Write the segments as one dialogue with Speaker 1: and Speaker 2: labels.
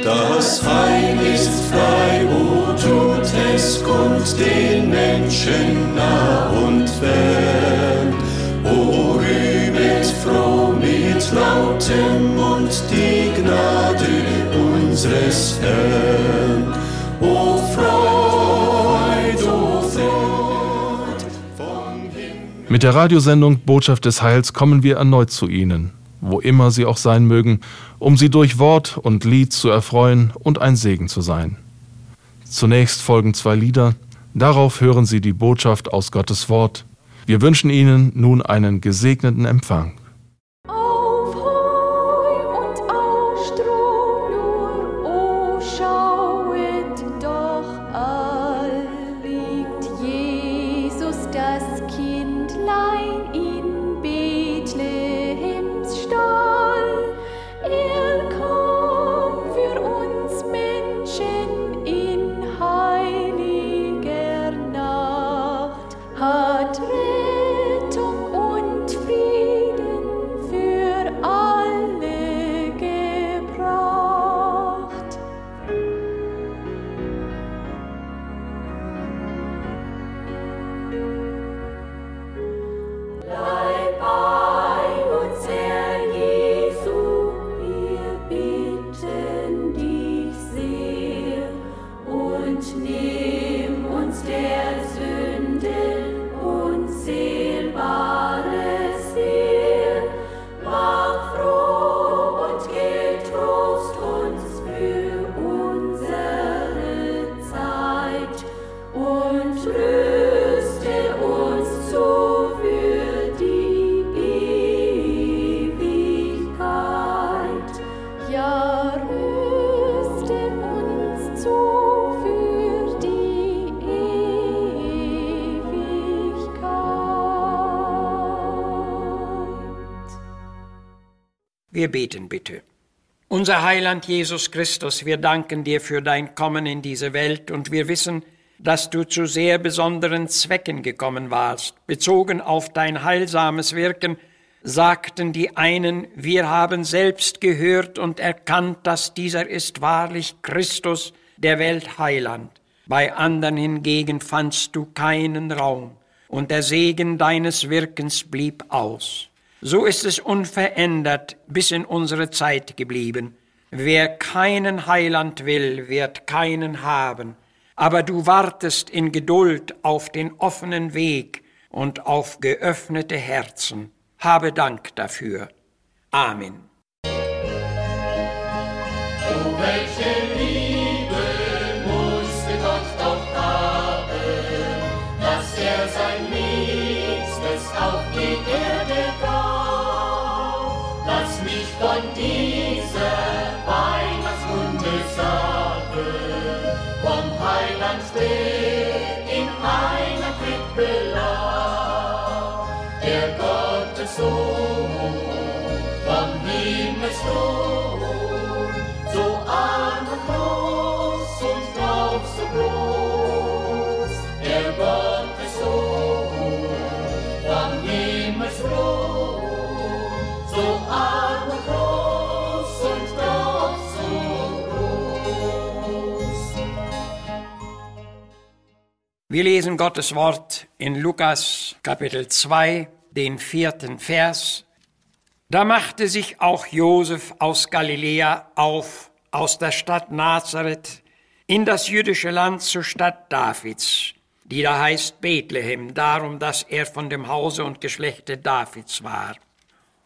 Speaker 1: Das Heil ist frei, o tut es kund den Menschen nah und fern. O rühmet froh mit lautem Mund die Gnade unseres Herrn. O Freud, o Freud vom Himmel.
Speaker 2: Mit der Radiosendung Botschaft des Heils kommen wir erneut zu Ihnen, wo immer Sie auch sein mögen, um Sie durch Wort und Lied zu erfreuen und ein Segen zu sein. Zunächst folgen zwei Lieder, darauf hören Sie die Botschaft aus Gottes Wort. Wir wünschen Ihnen nun einen gesegneten Empfang.
Speaker 3: Wir
Speaker 4: beten bitte. Unser Heiland Jesus Christus, wir danken dir für dein Kommen in diese Welt und wir wissen, dass du zu sehr besonderen Zwecken gekommen warst. Bezogen auf dein heilsames Wirken sagten die einen, wir haben selbst gehört und erkannt, dass dieser ist wahrlich Christus, der Weltheiland. Bei anderen hingegen fandst du keinen Raum und der Segen deines Wirkens blieb aus. So ist es unverändert bis in unsere Zeit geblieben. Wer keinen Heiland will, wird keinen haben. Aber du wartest in Geduld auf den offenen Weg und auf geöffnete Herzen. Habe Dank dafür. Amen.
Speaker 1: Mich von dieser Weihnachtskunde sagen, vom Heiland, der in einer Krippe lag, der Gottessohn vom Himmelsthron, so arm und groß und doch so groß, der Gottessohn vom Himmelsthron, so arm
Speaker 4: Wir lesen Gottes Wort in Lukas Kapitel 2, den vierten Vers. Da machte sich auch Josef aus Galiläa auf, aus der Stadt Nazareth, in das jüdische Land zur Stadt Davids, die da heißt Bethlehem, darum, dass er von dem Hause und Geschlechte Davids war.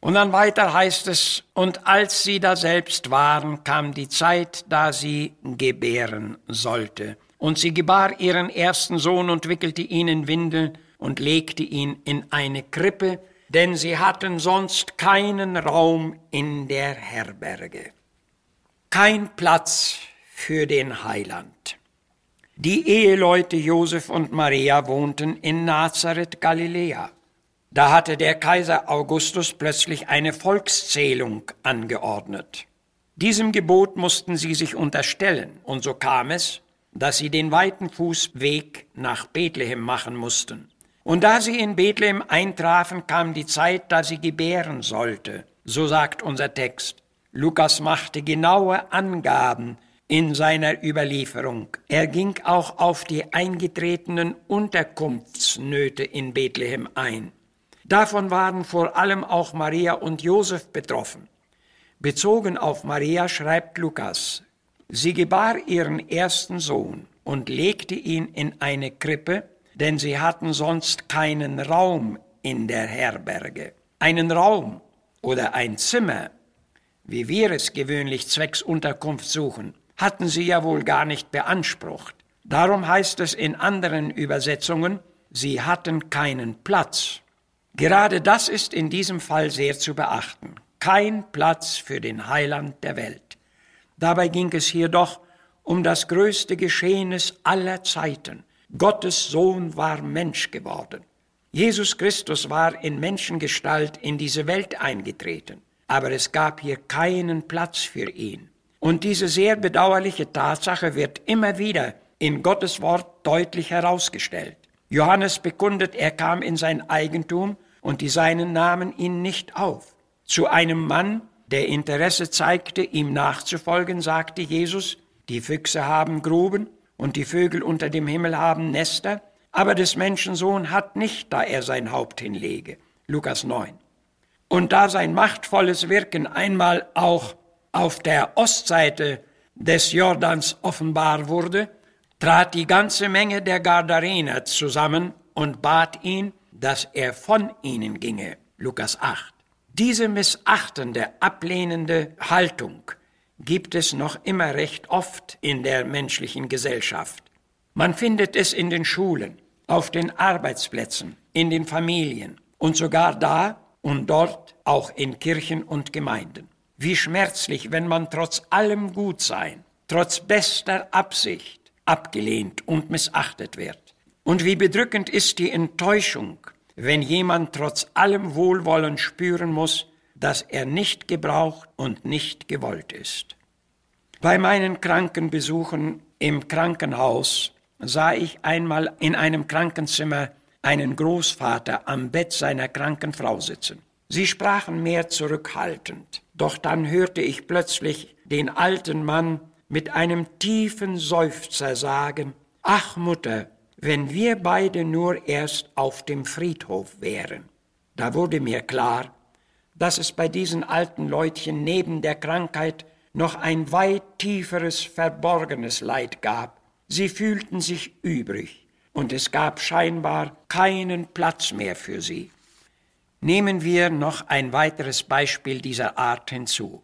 Speaker 4: Und dann weiter heißt es, und als sie da selbst waren, kam die Zeit, da sie gebären sollte. Und sie gebar ihren ersten Sohn und wickelte ihn in Windeln und legte ihn in eine Krippe, denn sie hatten sonst keinen Raum in der Herberge. Kein Platz für den Heiland. Die Eheleute Josef und Maria wohnten in Nazareth Galiläa. Da hatte der Kaiser Augustus plötzlich eine Volkszählung angeordnet. Diesem Gebot mussten sie sich unterstellen, und so kam es, dass sie den weiten Fußweg nach Bethlehem machen mussten. Und da sie in Bethlehem eintrafen, kam die Zeit, da sie gebären sollte. So sagt unser Text. Lukas machte genaue Angaben in seiner Überlieferung. Er ging auch auf die eingetretenen Unterkunftsnöte in Bethlehem ein. Davon waren vor allem auch Maria und Josef betroffen. Bezogen auf Maria schreibt Lukas, sie gebar ihren ersten Sohn und legte ihn in eine Krippe, denn sie hatten sonst keinen Raum in der Herberge. Einen Raum oder ein Zimmer, wie wir es gewöhnlich zwecks Unterkunft suchen, hatten sie ja wohl gar nicht beansprucht. Darum heißt es in anderen Übersetzungen, sie hatten keinen Platz. Gerade das ist in diesem Fall sehr zu beachten. Kein Platz für den Heiland der Welt. Dabei ging es hier doch um das größte Geschehnis aller Zeiten. Gottes Sohn war Mensch geworden. Jesus Christus war in Menschengestalt in diese Welt eingetreten, aber es gab hier keinen Platz für ihn. Und diese sehr bedauerliche Tatsache wird immer wieder in Gottes Wort deutlich herausgestellt. Johannes bekundet, er kam in sein Eigentum und die Seinen nahmen ihn nicht auf. Zu einem Mann, der Interesse zeigte, ihm nachzufolgen, sagte Jesus, die Füchse haben Gruben und die Vögel unter dem Himmel haben Nester, aber des Menschensohn hat nicht, da er sein Haupt hinlege. Lukas 9. Und da sein machtvolles Wirken einmal auch auf der Ostseite des Jordans offenbar wurde, trat die ganze Menge der Gardarener zusammen und bat ihn, dass er von ihnen ginge. Lukas 8. Diese missachtende, ablehnende Haltung gibt es noch immer recht oft in der menschlichen Gesellschaft. Man findet es in den Schulen, auf den Arbeitsplätzen, in den Familien und sogar da und dort auch in Kirchen und Gemeinden. Wie schmerzlich, wenn man trotz allem Gutsein, trotz bester Absicht abgelehnt und missachtet wird. Und wie bedrückend ist die Enttäuschung, wenn jemand trotz allem Wohlwollen spüren muss, dass er nicht gebraucht und nicht gewollt ist. Bei meinen Krankenbesuchen im Krankenhaus sah ich einmal in einem Krankenzimmer einen Großvater am Bett seiner kranken Frau sitzen. Sie sprachen mehr zurückhaltend. Doch dann hörte ich plötzlich den alten Mann mit einem tiefen Seufzer sagen, Ach Mutter, wenn wir beide nur erst auf dem Friedhof wären. Da wurde mir klar, dass es bei diesen alten Leutchen neben der Krankheit noch ein weit tieferes verborgenes Leid gab. Sie fühlten sich übrig, und es gab scheinbar keinen Platz mehr für sie. Nehmen wir noch ein weiteres Beispiel dieser Art hinzu.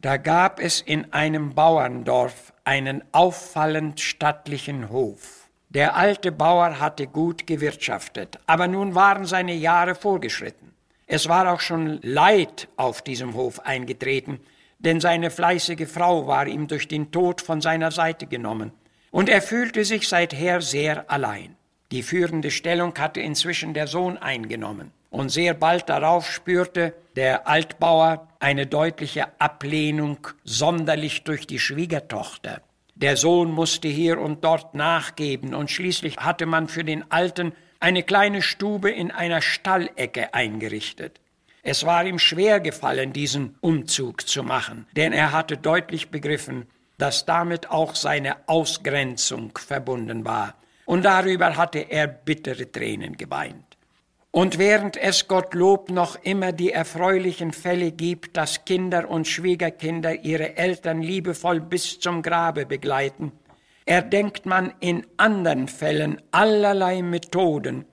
Speaker 4: Da gab es in einem Bauerndorf einen auffallend stattlichen Hof. Der alte Bauer hatte gut gewirtschaftet, aber nun waren seine Jahre vorgeschritten. Es war auch schon Leid auf diesem Hof eingetreten, denn seine fleißige Frau war ihm durch den Tod von seiner Seite genommen, und er fühlte sich seither sehr allein. Die führende Stellung hatte inzwischen der Sohn eingenommen und sehr bald darauf spürte der Altbauer eine deutliche Ablehnung, sonderlich durch die Schwiegertochter. Der Sohn musste hier und dort nachgeben, und schließlich hatte man für den Alten eine kleine Stube in einer Stallecke eingerichtet. Es war ihm schwer gefallen, diesen Umzug zu machen, denn er hatte deutlich begriffen, dass damit auch seine Ausgrenzung verbunden war, und darüber hatte er bittere Tränen geweint. Und während es Gottlob noch immer die erfreulichen Fälle gibt, dass Kinder und Schwiegerkinder ihre Eltern liebevoll bis zum Grabe begleiten, erdenkt man in anderen Fällen allerlei Methoden,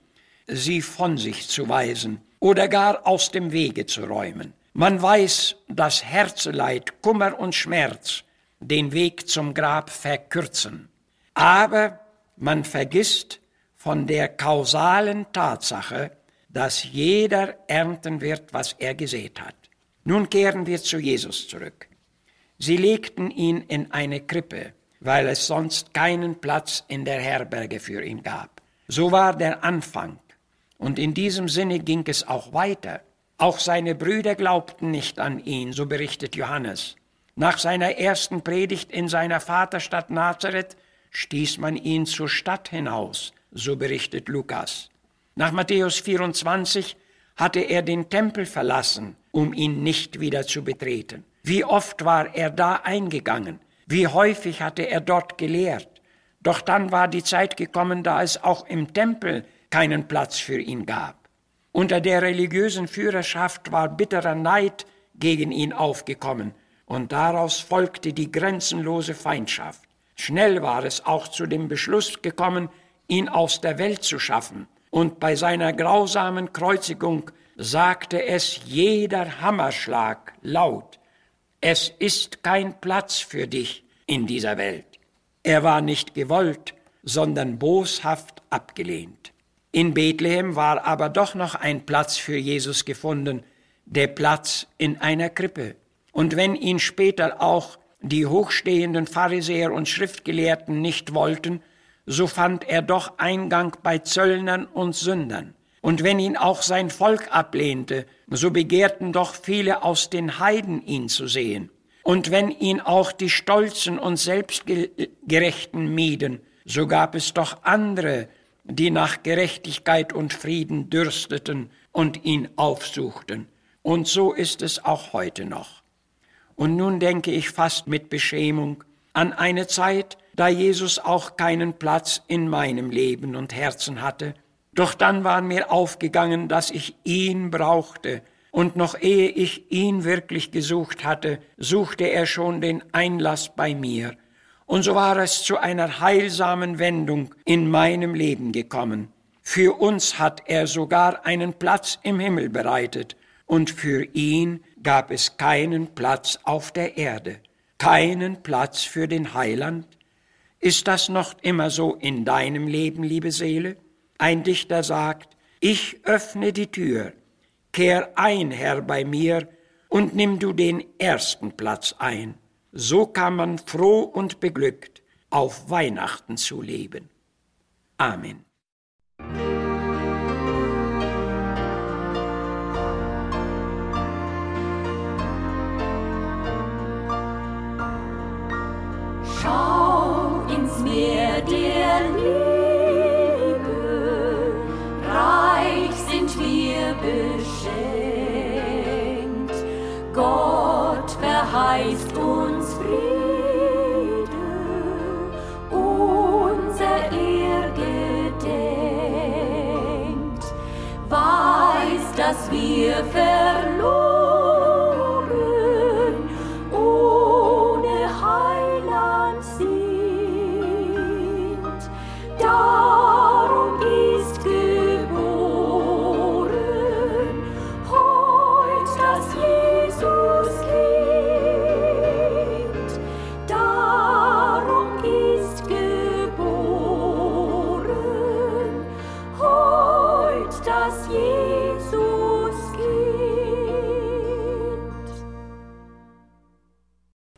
Speaker 4: sie von sich zu weisen oder gar aus dem Wege zu räumen. Man weiß, dass Herzeleid, Kummer und Schmerz den Weg zum Grab verkürzen. Aber man vergisst von der kausalen Tatsache, dass jeder ernten wird, was er gesät hat. Nun kehren wir zu Jesus zurück. Sie legten ihn in eine Krippe, weil es sonst keinen Platz in der Herberge für ihn gab. So war der Anfang. Und in diesem Sinne ging es auch weiter. Auch seine Brüder glaubten nicht an ihn, so berichtet Johannes. Nach seiner ersten Predigt in seiner Vaterstadt Nazareth stieß man ihn zur Stadt hinaus, so berichtet Lukas. Nach Matthäus 24 hatte er den Tempel verlassen, um ihn nicht wieder zu betreten. Wie oft war er da eingegangen? Wie häufig hatte er dort gelehrt? Doch dann war die Zeit gekommen, da es auch im Tempel keinen Platz für ihn gab. Unter der religiösen Führerschaft war bitterer Neid gegen ihn aufgekommen, und daraus folgte die grenzenlose Feindschaft. Schnell war es auch zu dem Beschluss gekommen, ihn aus der Welt zu schaffen, und bei seiner grausamen Kreuzigung sagte es jeder Hammerschlag laut, es ist kein Platz für dich in dieser Welt. Er war nicht gewollt, sondern boshaft abgelehnt. In Bethlehem war aber doch noch ein Platz für Jesus gefunden, der Platz in einer Krippe. Und wenn ihn später auch die hochstehenden Pharisäer und Schriftgelehrten nicht wollten, so fand er doch Eingang bei Zöllnern und Sündern. Und wenn ihn auch sein Volk ablehnte, so begehrten doch viele aus den Heiden ihn zu sehen. Und wenn ihn auch die Stolzen und Selbstgerechten mieden, so gab es doch andere, die nach Gerechtigkeit und Frieden dürsteten und ihn aufsuchten. Und so ist es auch heute noch. Und nun denke ich fast mit Beschämung an eine Zeit, da Jesus auch keinen Platz in meinem Leben und Herzen hatte. Doch dann war mir aufgegangen, dass ich ihn brauchte, und noch ehe ich ihn wirklich gesucht hatte, suchte er schon den Einlass bei mir. Und so war es zu einer heilsamen Wendung in meinem Leben gekommen. Für uns hat er sogar einen Platz im Himmel bereitet, und für ihn gab es keinen Platz auf der Erde, keinen Platz für den Heiland. Ist das noch immer so in deinem Leben, liebe Seele? Ein Dichter sagt, ich öffne die Tür, kehr ein, Herr, bei mir, und nimm du den ersten Platz ein. So kann man froh und beglückt auf Weihnachten zu leben. Amen.
Speaker 2: Wir verloren,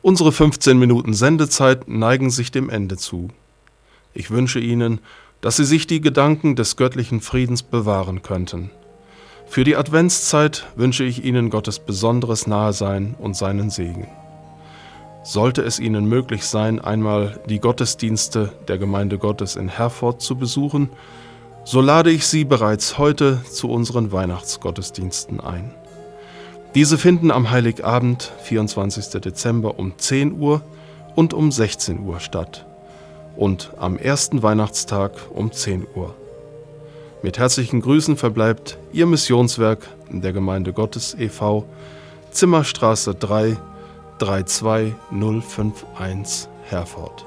Speaker 5: Unsere 15 Minuten Sendezeit neigen sich dem Ende zu. Ich wünsche Ihnen, dass Sie sich die Gedanken des göttlichen Friedens bewahren könnten. Für die Adventszeit wünsche ich Ihnen Gottes besonderes Nahesein und seinen Segen. Sollte es Ihnen möglich sein, einmal die Gottesdienste der Gemeinde Gottes in Herford zu besuchen, so lade ich Sie bereits heute zu unseren Weihnachtsgottesdiensten ein. Diese finden am Heiligabend, 24. Dezember um 10 Uhr und um 16 Uhr statt und am ersten Weihnachtstag um 10 Uhr. Mit herzlichen Grüßen verbleibt Ihr Missionswerk der Gemeinde Gottes e.V. Zimmerstraße 3 32051 Herford.